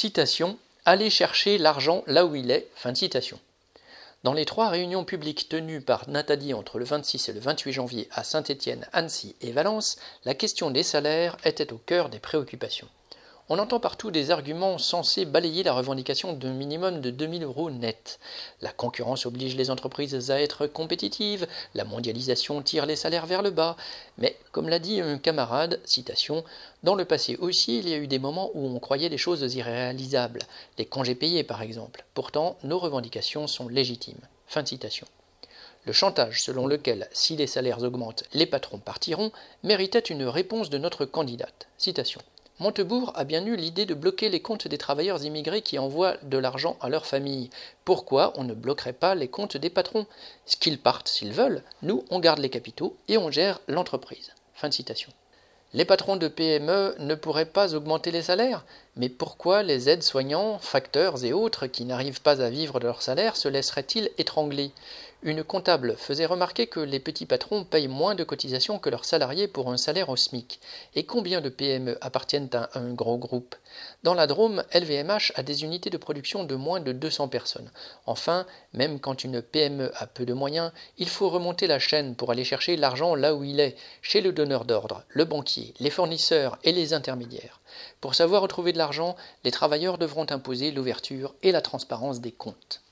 Citation Allez chercher l'argent là où il est. Fin de citation. Dans les trois réunions publiques tenues par Nathalie entre le 26 et le 28 janvier à Saint-Étienne, Annecy et Valence, la question des salaires était au cœur des préoccupations. On entend partout des arguments censés balayer la revendication d'un minimum de 2000 euros net. La concurrence oblige les entreprises à être compétitives, la mondialisation tire les salaires vers le bas. Mais, comme l'a dit un camarade, citation, dans le passé aussi, il y a eu des moments où on croyait les choses irréalisables, les congés payés par exemple. Pourtant, nos revendications sont légitimes. Fin citation. Le chantage selon lequel, si les salaires augmentent, les patrons partiront, méritait une réponse de notre candidate. Montebourg a bien eu l'idée de bloquer les comptes des travailleurs immigrés qui envoient de l'argent à leur famille. Pourquoi on ne bloquerait pas les comptes des patrons? Qu'ils partent s'ils veulent, nous on garde les capitaux et on gère l'entreprise. Les patrons de PME ne pourraient pas augmenter les salaires, mais pourquoi les aides-soignants, facteurs et autres qui n'arrivent pas à vivre de leur salaire se laisseraient-ils étrangler? Une comptable faisait remarquer que les petits patrons payent moins de cotisations que leurs salariés pour un salaire au SMIC. Et combien de PME appartiennent à un gros groupe? Dans la Drôme, LVMH a des unités de production de moins de 200 personnes. Enfin, même quand une PME a peu de moyens, il faut remonter la chaîne pour aller chercher l'argent là où il est, chez le donneur d'ordre, le banquier les fournisseurs et les intermédiaires. Pour savoir retrouver de l'argent, les travailleurs devront imposer l'ouverture et la transparence des comptes.